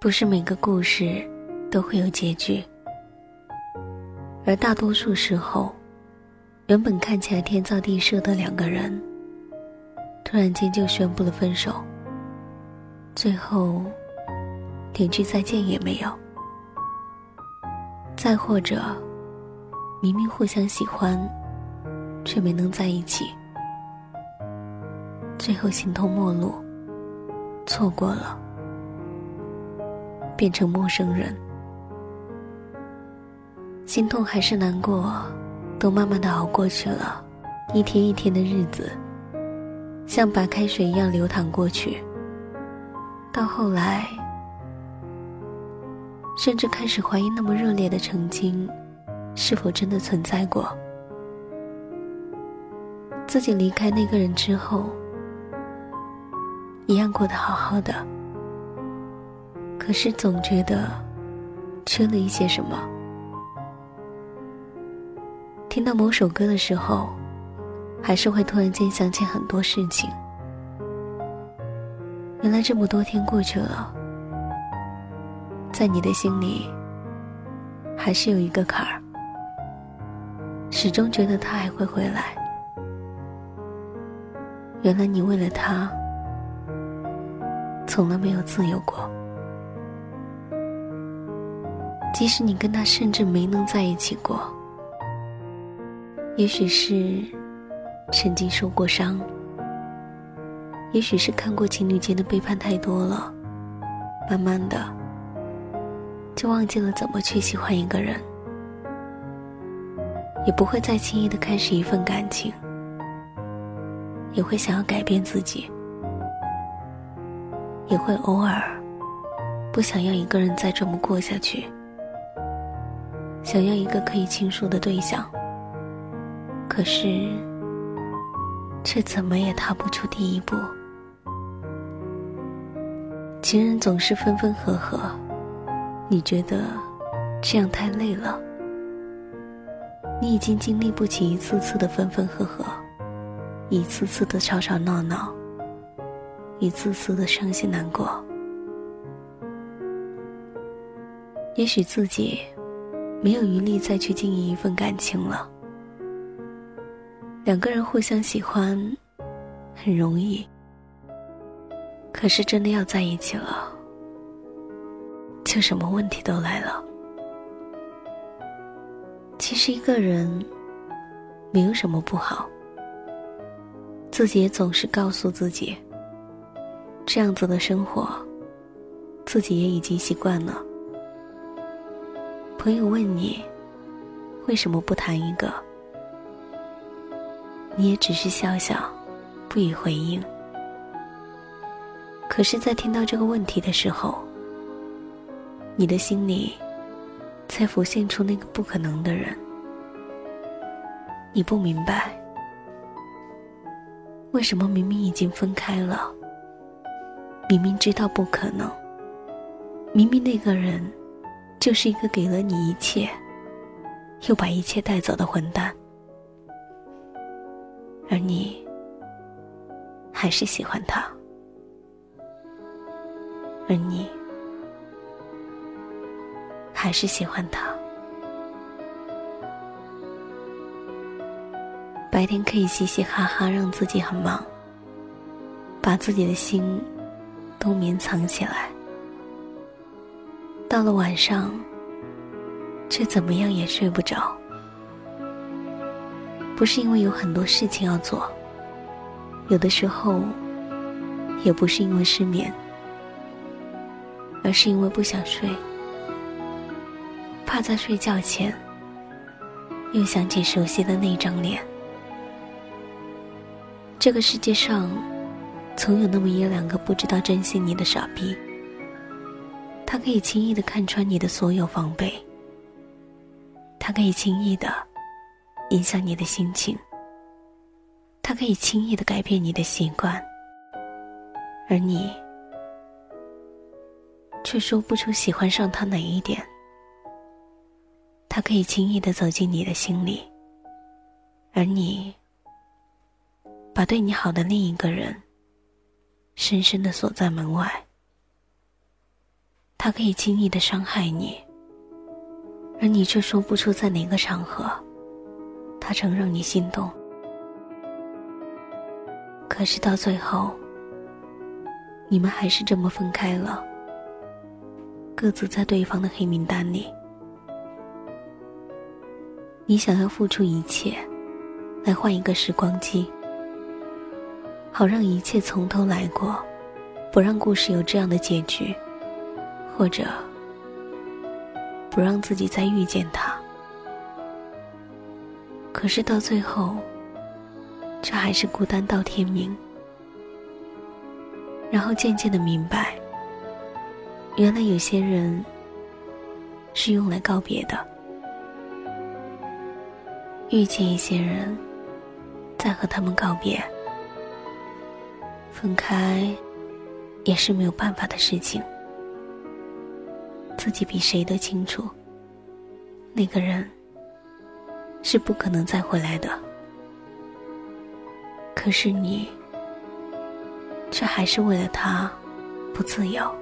不是每个故事都会有结局，而大多数时候，原本看起来天造地设的两个人，突然间就宣布了分手，最后连句再见也没有。再或者，明明互相喜欢，却没能在一起，最后形同陌路，错过了，变成陌生人，心痛还是难过，都慢慢的熬过去了，一天一天的日子，像白开水一样流淌过去，到后来。甚至开始怀疑，那么热烈的曾经，是否真的存在过？自己离开那个人之后，一样过得好好的，可是总觉得缺了一些什么。听到某首歌的时候，还是会突然间想起很多事情。原来这么多天过去了。在你的心里，还是有一个坎儿，始终觉得他还会回来。原来你为了他，从来没有自由过。即使你跟他甚至没能在一起过，也许是曾经受过伤，也许是看过情侣间的背叛太多了，慢慢的。就忘记了怎么去喜欢一个人，也不会再轻易的开始一份感情，也会想要改变自己，也会偶尔不想要一个人再这么过下去，想要一个可以倾诉的对象，可是却怎么也踏不出第一步。情人总是分分合合。你觉得这样太累了？你已经经历不起一次次的分分合合，一次次的吵吵闹闹，一次次的伤心难过。也许自己没有余力再去经营一份感情了。两个人互相喜欢很容易，可是真的要在一起了。就什么问题都来了。其实一个人没有什么不好，自己也总是告诉自己，这样子的生活，自己也已经习惯了。朋友问你为什么不谈一个，你也只是笑笑，不予回应。可是，在听到这个问题的时候，你的心里，才浮现出那个不可能的人。你不明白，为什么明明已经分开了，明明知道不可能，明明那个人，就是一个给了你一切，又把一切带走的混蛋，而你，还是喜欢他，而你。还是喜欢他。白天可以嘻嘻哈哈，让自己很忙，把自己的心冬眠藏起来。到了晚上，却怎么样也睡不着。不是因为有很多事情要做，有的时候，也不是因为失眠，而是因为不想睡。怕在睡觉前，又想起熟悉的那张脸。这个世界上，总有那么一两个不知道珍惜你的傻逼。他可以轻易的看穿你的所有防备，他可以轻易的影响你的心情，他可以轻易的改变你的习惯，而你却说不出喜欢上他哪一点。他可以轻易的走进你的心里，而你把对你好的另一个人深深的锁在门外。他可以轻易的伤害你，而你却说不出在哪个场合，他曾让你心动。可是到最后，你们还是这么分开了，各自在对方的黑名单里。你想要付出一切，来换一个时光机，好让一切从头来过，不让故事有这样的结局，或者不让自己再遇见他。可是到最后，却还是孤单到天明。然后渐渐的明白，原来有些人是用来告别的。遇见一些人，再和他们告别，分开也是没有办法的事情。自己比谁都清楚，那个人是不可能再回来的。可是你，却还是为了他不自由，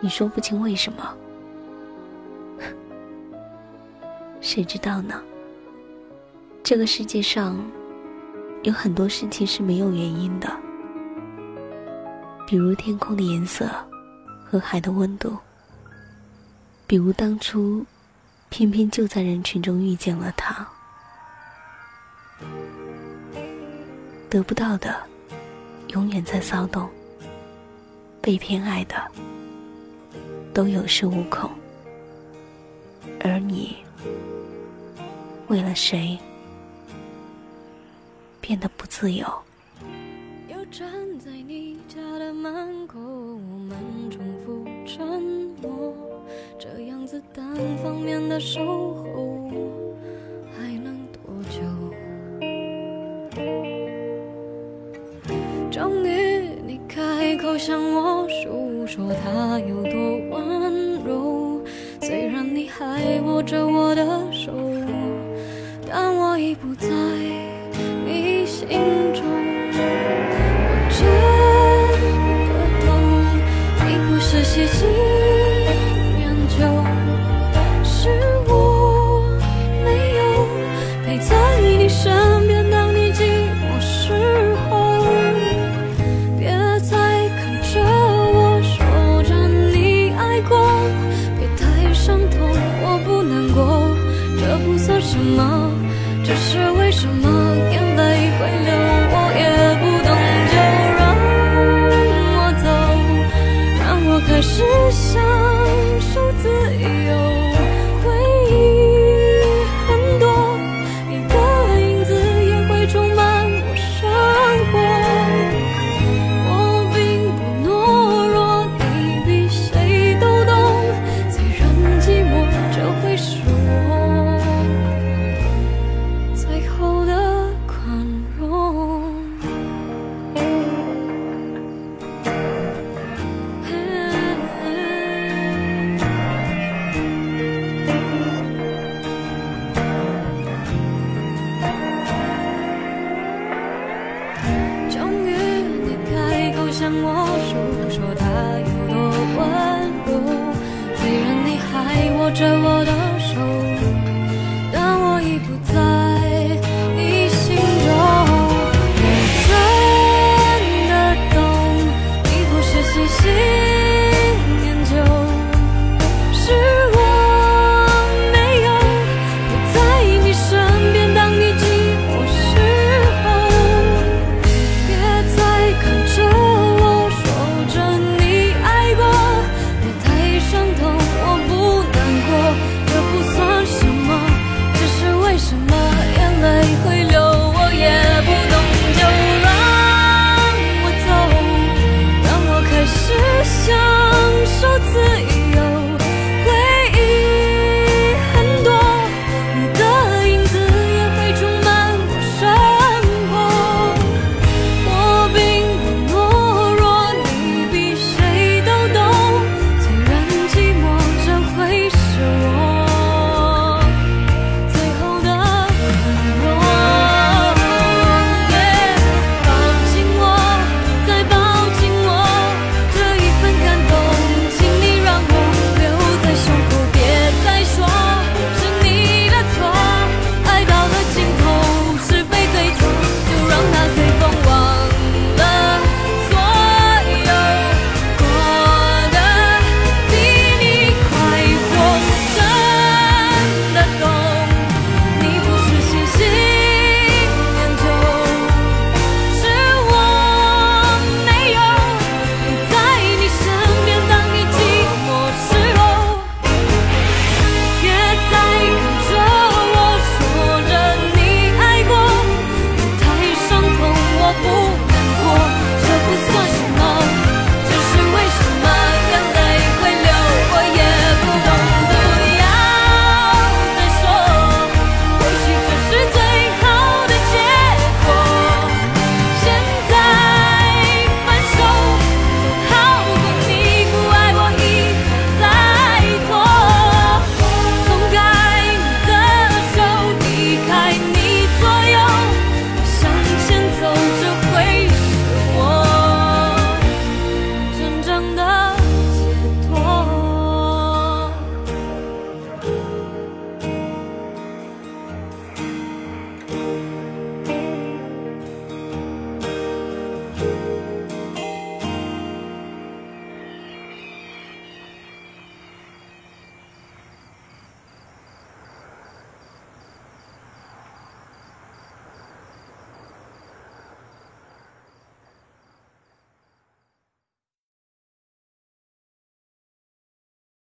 你说不清为什么。谁知道呢？这个世界上有很多事情是没有原因的，比如天空的颜色和海的温度，比如当初偏偏就在人群中遇见了他。得不到的永远在骚动，被偏爱的都有恃无恐，而你。为了谁变得不自由？的守候还能多久？终于你开口向我诉说他有多温柔，虽然你还握着我的手。但我已不在你心